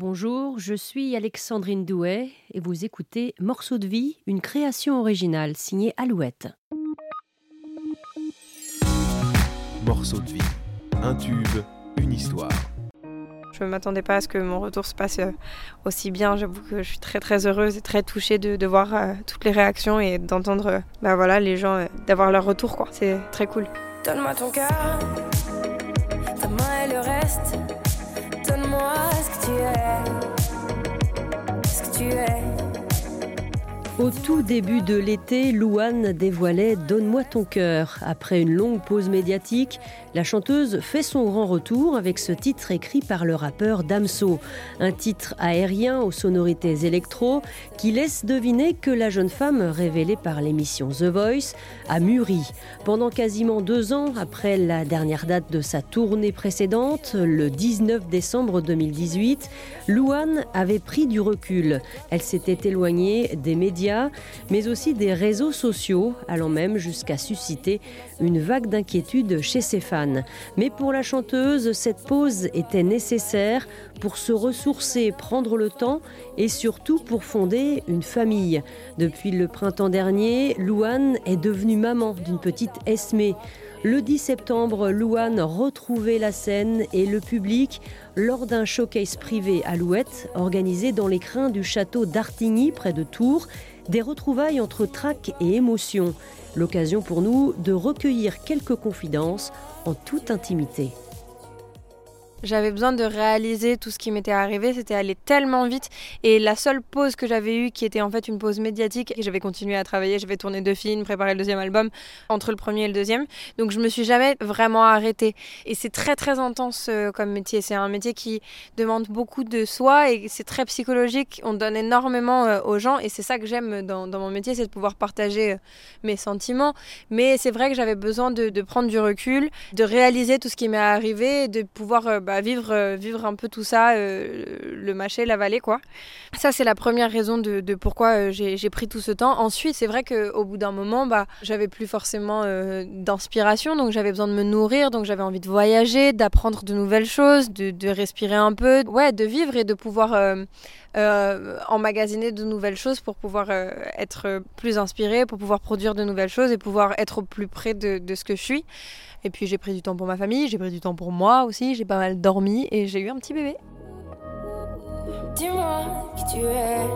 Bonjour, je suis Alexandrine Douet et vous écoutez Morceau de vie, une création originale signée Alouette. Morceau de vie, un tube, une histoire. Je ne m'attendais pas à ce que mon retour se passe euh, aussi bien. J'avoue que je suis très très heureuse et très touchée de, voir euh, toutes les réactions et d'entendre euh, bah voilà, les gens, d'avoir leur retour. quoi. C'est très cool. Donne-moi ton cœur, ta main et le reste. Au tout début de l'été, Louane dévoilait Donne-moi ton cœur. Après une longue pause médiatique, la chanteuse fait son grand retour avec ce titre écrit par le rappeur Damso. Un titre aérien aux sonorités électro qui laisse deviner que la jeune femme révélée par l'émission The Voice a mûri. Pendant quasiment deux ans après la dernière date de sa tournée précédente, le 19 décembre 2018, Louane avait pris du recul. Elle s'était éloignée des médias mais aussi des réseaux sociaux, allant même jusqu'à susciter une vague d'inquiétude chez ses fans. Mais pour la chanteuse, cette pause était nécessaire pour se ressourcer, prendre le temps et surtout pour fonder une famille. Depuis le printemps dernier, Louane est devenue maman d'une petite Esmée. Le 10 septembre, Louane retrouvait la scène et le public lors d'un showcase privé à Louette organisé dans les crins du château d'Artigny près de Tours des retrouvailles entre trac et émotion. L'occasion pour nous de recueillir quelques confidences en toute intimité. J'avais besoin de réaliser tout ce qui m'était arrivé, c'était allé tellement vite. Et la seule pause que j'avais eue, qui était en fait une pause médiatique, et j'avais continué à travailler, j'avais tourné deux films, préparé le deuxième album, entre le premier et le deuxième. Donc je me suis jamais vraiment arrêtée. Et c'est très très intense euh, comme métier. C'est un métier qui demande beaucoup de soi et c'est très psychologique. On donne énormément euh, aux gens et c'est ça que j'aime dans, mon métier, c'est de pouvoir partager euh, mes sentiments. Mais c'est vrai que j'avais besoin de, prendre du recul, de réaliser tout ce qui m'est arrivé, de pouvoir bah, vivre, euh, vivre un peu tout ça, euh, le mâcher, l'avaler, quoi. Ça, c'est la première raison de, pourquoi euh, j'ai pris tout ce temps. Ensuite, c'est vrai qu'au bout d'un moment, bah, j'avais plus forcément d'inspiration, donc j'avais besoin de me nourrir, donc j'avais envie de voyager, d'apprendre de nouvelles choses, de, respirer un peu, ouais, de vivre et de pouvoir emmagasiner de nouvelles choses pour pouvoir être plus inspiré, pour pouvoir produire de nouvelles choses et pouvoir être au plus près de, de ce que je suis. Et puis j'ai pris du temps pour ma famille, j'ai pris du temps pour moi aussi, j'ai pas mal dormi et j'ai eu un petit bébé. Dis-moi qui tu es.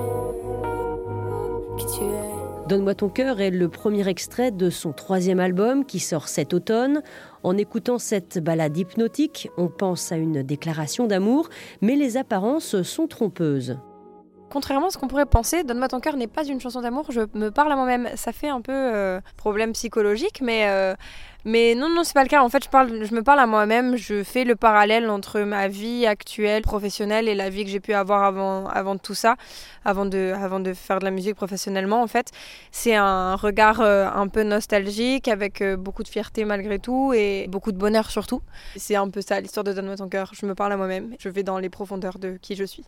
Qui tu es. Donne-moi ton cœur est le premier extrait de son troisième album qui sort cet automne. En écoutant cette balade hypnotique, on pense à une déclaration d'amour, mais les apparences sont trompeuses. Contrairement à ce qu'on pourrait penser, Donne-moi ton cœur n'est pas une chanson d'amour, je me parle à moi-même. Ça fait un peu euh, problème psychologique, mais, euh, non, non, c'est pas le cas. En fait, je, me parle à moi-même, je fais le parallèle entre ma vie actuelle, professionnelle, et la vie que j'ai pu avoir avant, tout ça, avant de, faire de la musique professionnellement, en fait. C'est un regard euh, un peu nostalgique, avec beaucoup de fierté malgré tout, et beaucoup de bonheur surtout. C'est un peu ça, l'histoire de Donne-moi ton cœur. Je me parle à moi-même, je vais dans les profondeurs de qui je suis.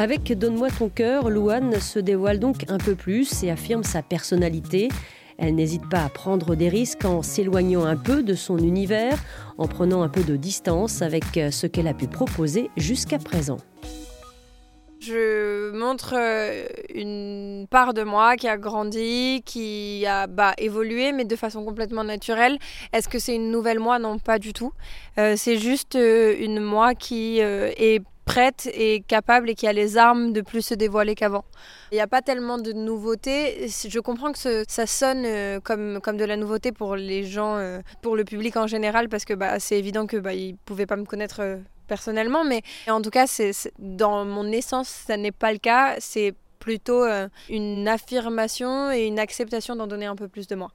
Avec Donne-moi ton cœur, Louane se dévoile donc un peu plus et affirme sa personnalité. Elle n'hésite pas à prendre des risques en s'éloignant un peu de son univers, en prenant un peu de distance avec ce qu'elle a pu proposer jusqu'à présent. Je montre euh, une part de moi qui a grandi, qui a bah, évolué, mais de façon complètement naturelle. Est-ce que c'est une nouvelle moi? Non, pas du tout. Euh, c'est juste euh, une moi qui est prête et capable et qui a les armes de plus se dévoiler qu'avant. Il n'y a pas tellement de nouveautés. Je comprends que ça sonne euh, comme, de la nouveauté pour les gens, euh, pour le public en général, parce que bah, c'est évident qu'ils bah, ne pouvaient pas me connaître euh, personnellement, mais en tout cas, dans mon essence, ça n'est pas le cas. C'est plutôt une affirmation et une acceptation d'en donner un peu plus de moi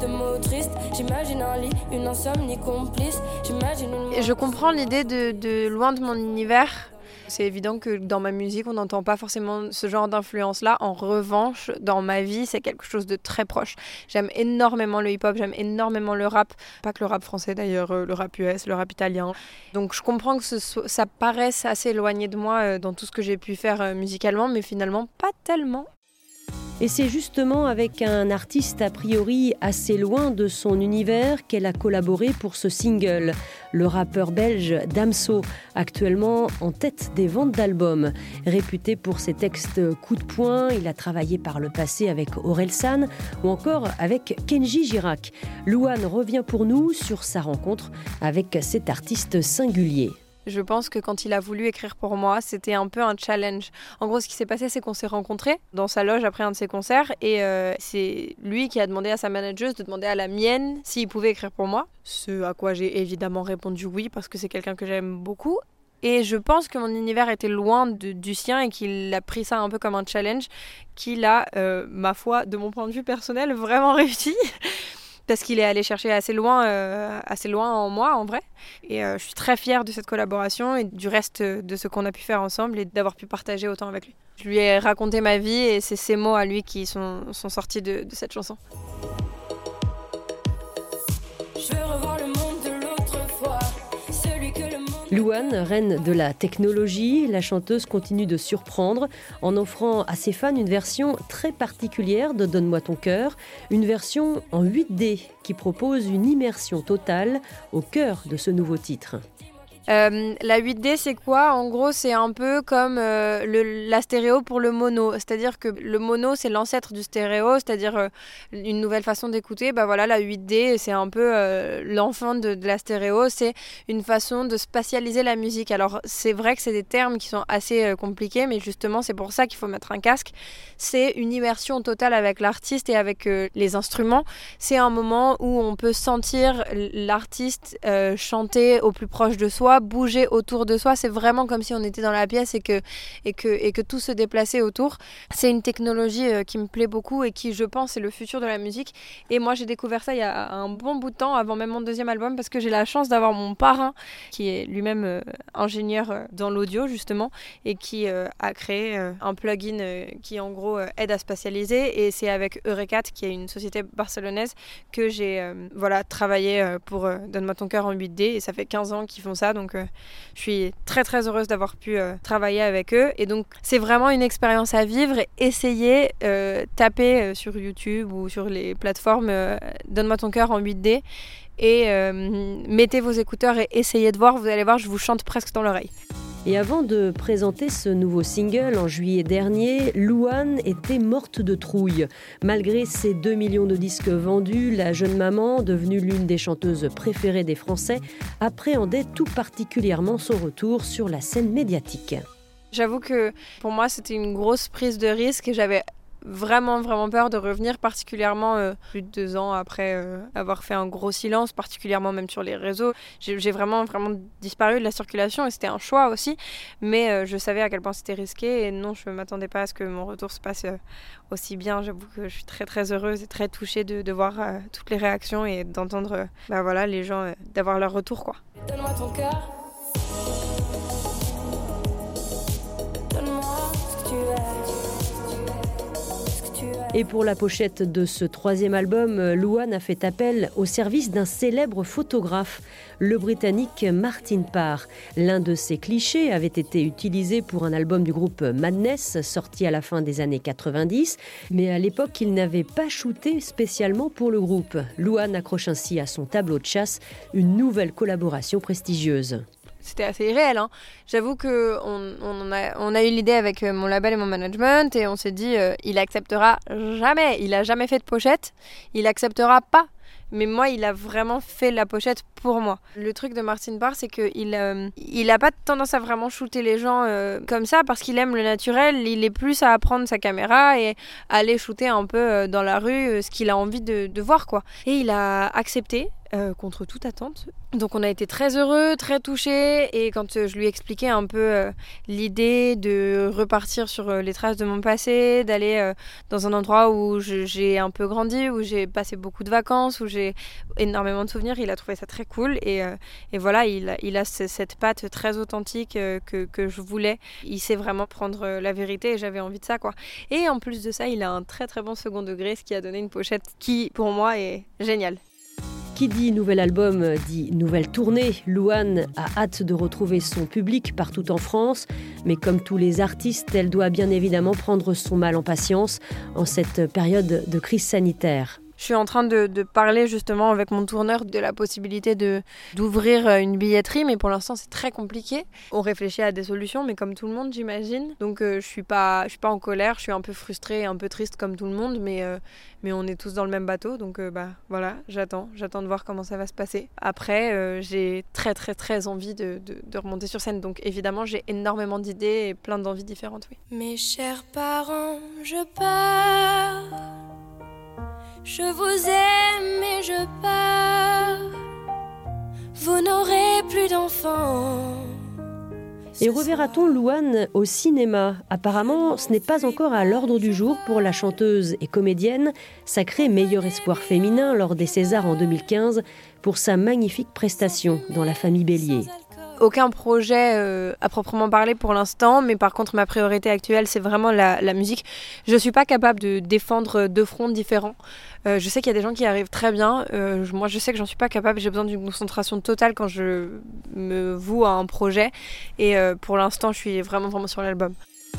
de mots tristes. J'imagine un lit, une insomnie complice. J'imagine une... Je comprends l'idée de, de loin de mon univers. C'est évident que dans ma musique, on n'entend pas forcément ce genre d'influence-là. En revanche, dans ma vie, c'est quelque chose de très proche. J'aime énormément le hip-hop, j'aime énormément le rap. Pas que le rap français d'ailleurs, euh, le rap US, le rap italien. Donc je comprends que ce ça paraisse assez éloigné de moi euh, dans tout ce que j'ai pu faire euh, musicalement, mais finalement pas tellement. Et c'est justement avec un artiste a priori assez loin de son univers qu'elle a collaboré pour ce single. Le rappeur belge Damso, actuellement en tête des ventes d'albums. Réputé pour ses textes coup de poing, il a travaillé par le passé avec Aurel San ou encore avec Kenji Girac. Louane revient pour nous sur sa rencontre avec cet artiste singulier. Je pense que quand il a voulu écrire pour moi, c'était un peu un challenge. En gros, ce qui s'est passé, c'est qu'on s'est rencontrés dans sa loge après un de ses concerts et euh, c'est lui qui a demandé à sa manageuse de demander à la mienne s'il pouvait écrire pour moi. Ce à quoi j'ai évidemment répondu oui parce que c'est quelqu'un que j'aime beaucoup. Et je pense que mon univers était loin du sien et qu'il a pris ça un peu comme un challenge qu'il a, euh, ma foi, de mon point de vue personnel, vraiment réussi parce qu'il est allé chercher assez loin, euh, assez loin en moi, en vrai. Et euh, je suis très fière de cette collaboration et du reste de ce qu'on a pu faire ensemble et d'avoir pu partager autant avec lui. Je lui ai raconté ma vie et c'est ces mots à lui qui sont, sortis de cette chanson. Louane, reine de la technologie, la chanteuse continue de surprendre en offrant à ses fans une version très particulière de Donne-moi ton cœur, une version en 8D qui propose une immersion totale au cœur de ce nouveau titre. Euh, la 8D, c'est quoi? En gros, c'est un peu comme euh, le, la stéréo pour le mono. C'est-à-dire que le mono, c'est l'ancêtre du stéréo, c'est-à-dire euh, une nouvelle façon d'écouter. Bah voilà, la 8D, c'est un peu l'enfant de, de, la stéréo. C'est une façon de spatialiser la musique. Alors, c'est vrai que c'est des termes qui sont assez compliqués, mais justement, c'est pour ça qu'il faut mettre un casque. C'est une immersion totale avec l'artiste et avec les instruments. C'est un moment où on peut sentir l'artiste chanter au plus proche de soi bouger autour de soi. C'est vraiment comme si on était dans la pièce et que, et que, et que tout se déplaçait autour. C'est une technologie euh, qui me plaît beaucoup et qui, je pense, est le futur de la musique. Et moi, j'ai découvert ça il y a un bon bout de temps, avant même mon deuxième album, parce que j'ai la chance d'avoir mon parrain, qui est lui-même euh, ingénieur euh, dans l'audio, justement, et qui a créé un plugin qui, en gros, aide à spatialiser. Et c'est avec Eurecat, qui est une société barcelonaise, que j'ai voilà, travaillé pour Donne-moi ton cœur en 8D. Et ça fait 15 ans qu'ils font ça. Donc euh, je suis très très heureuse d'avoir pu euh, travailler avec eux. Et donc c'est vraiment une expérience à vivre. Essayez, euh, tapez sur YouTube ou sur les plateformes Donne-moi ton cœur en 8D et mettez vos écouteurs et essayez de voir. Vous allez voir, je vous chante presque dans l'oreille. Et avant de présenter ce nouveau single en juillet dernier, Louane était morte de trouille. Malgré ses 2 millions de disques vendus, la jeune maman, devenue l'une des chanteuses préférées des Français, appréhendait tout particulièrement son retour sur la scène médiatique. J'avoue que pour moi c'était une grosse prise de risque et j'avais vraiment vraiment peur de revenir particulièrement euh, plus de deux ans après euh, avoir fait un gros silence particulièrement même sur les réseaux. J'ai vraiment vraiment disparu de la circulation et c'était un choix aussi. Mais euh, je savais à quel point c'était risqué et non je m'attendais pas à ce que mon retour se passe aussi bien. J'avoue que je suis très très heureuse et très touchée de, de voir toutes les réactions et d'entendre bah voilà les gens d'avoir leur retour quoi. Donne-moi ton cœur et pour la pochette de ce troisième album, Louane a fait appel au service d'un célèbre photographe, le Britannique Martin Parr. L'un de ses clichés avait été utilisé pour un album du groupe Madness, sorti à la fin des années 90, mais à l'époque, il n'avait pas shooté spécialement pour le groupe. Louane accroche ainsi à son tableau de chasse une nouvelle collaboration prestigieuse c'était assez irréel. Hein. J'avoue que on, a, on, a, eu l'idée avec euh, mon label et mon management et on s'est dit euh, il acceptera jamais. Il a jamais fait de pochette. Il acceptera pas. Mais moi, il a vraiment fait la pochette pour moi. Le truc de Martin Barr, c'est qu'il euh, il a pas tendance à vraiment shooter les gens comme ça parce qu'il aime le naturel. Il est plus à prendre sa caméra et aller shooter un peu dans la rue ce qu'il a envie de, de voir, quoi. Et il a accepté. Euh, contre toute attente. Donc on a été très heureux, très touchés et quand euh, je lui expliquais un peu euh, l'idée de repartir sur les traces de mon passé, d'aller dans un endroit où j'ai un peu grandi, où j'ai passé beaucoup de vacances, où j'ai énormément de souvenirs, il a trouvé ça très cool et, voilà, il, il, a cette patte très authentique que, que, je voulais. Il sait vraiment prendre la vérité et j'avais envie de ça quoi. Et en plus de ça, il a un très très bon second degré, ce qui a donné une pochette qui pour moi est géniale. Qui dit nouvel album dit nouvelle tournée. Louane a hâte de retrouver son public partout en France, mais comme tous les artistes, elle doit bien évidemment prendre son mal en patience en cette période de crise sanitaire. Je suis en train de, parler justement avec mon tourneur de la possibilité de d'ouvrir euh, une billetterie, mais pour l'instant c'est très compliqué. On réfléchit à des solutions, mais comme tout le monde j'imagine. Donc euh, je suis pas je suis pas en colère, je suis un peu frustrée, un peu triste comme tout le monde, mais euh, mais on est tous dans le même bateau, donc bah voilà, j'attends, j'attends de voir comment ça va se passer. Après j'ai très très très envie de, de, remonter sur scène, donc évidemment j'ai énormément d'idées et plein d'envies différentes, oui. Mes chers parents, je pars. Je vous aime et je pars. Vous n'aurez plus d'enfants. Et reverra-t-on Louane au cinéma Apparemment, ce n'est pas encore à l'ordre du jour pour la chanteuse et comédienne, sacrée meilleur espoir féminin lors des Césars en 2015, pour sa magnifique prestation dans La famille Bélier aucun projet euh, à proprement parler pour l'instant, mais par contre ma priorité actuelle c'est vraiment la, musique. Je ne suis pas capable de défendre deux fronts différents. Euh, je sais qu'il y a des gens qui arrivent très bien. Euh, moi je sais que j'en suis pas capable. J'ai besoin d'une concentration totale quand je me voue à un projet. Et pour l'instant je suis vraiment vraiment sur l'album.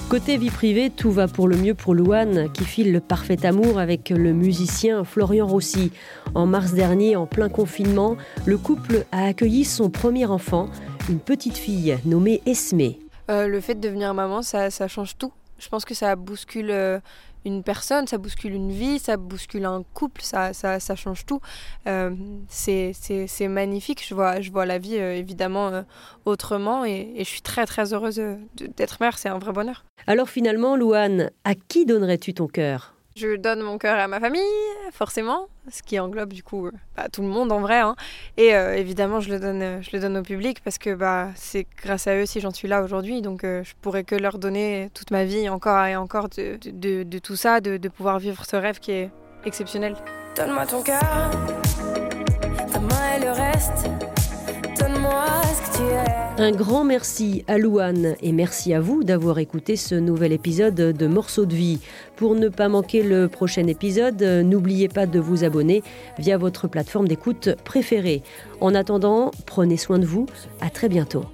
Côté vie privée, tout va pour le mieux pour Louane, qui file le parfait amour avec le musicien Florian Rossi. En mars dernier, en plein confinement, le couple a accueilli son premier enfant, une petite fille nommée Esme. Euh, le fait de devenir maman, ça, change tout. Je pense que ça bouscule euh, une personne, ça bouscule une vie, ça bouscule un couple, ça, ça, change tout. Euh, c'est magnifique. Je vois, je vois la vie évidemment autrement et, et, je suis très très heureuse d'être mère. C'est un vrai bonheur. Alors finalement, Louane, à qui donnerais-tu ton cœur? Je donne mon cœur à ma famille, forcément, ce qui englobe du coup bah, tout le monde en vrai. Hein. Et euh, évidemment, je le, donne, euh, je le donne au public parce que bah, c'est grâce à eux si j'en suis là aujourd'hui. Donc euh, je pourrais que leur donner toute ma vie encore et encore de, de, tout ça, de, de, pouvoir vivre ce rêve qui est exceptionnel. Donne-moi ton cœur, ta main et le reste. Un grand merci à Louane et merci à vous d'avoir écouté ce nouvel épisode de Morceaux de vie. Pour ne pas manquer le prochain épisode, n'oubliez pas de vous abonner via votre plateforme d'écoute préférée. En attendant, prenez soin de vous. À très bientôt.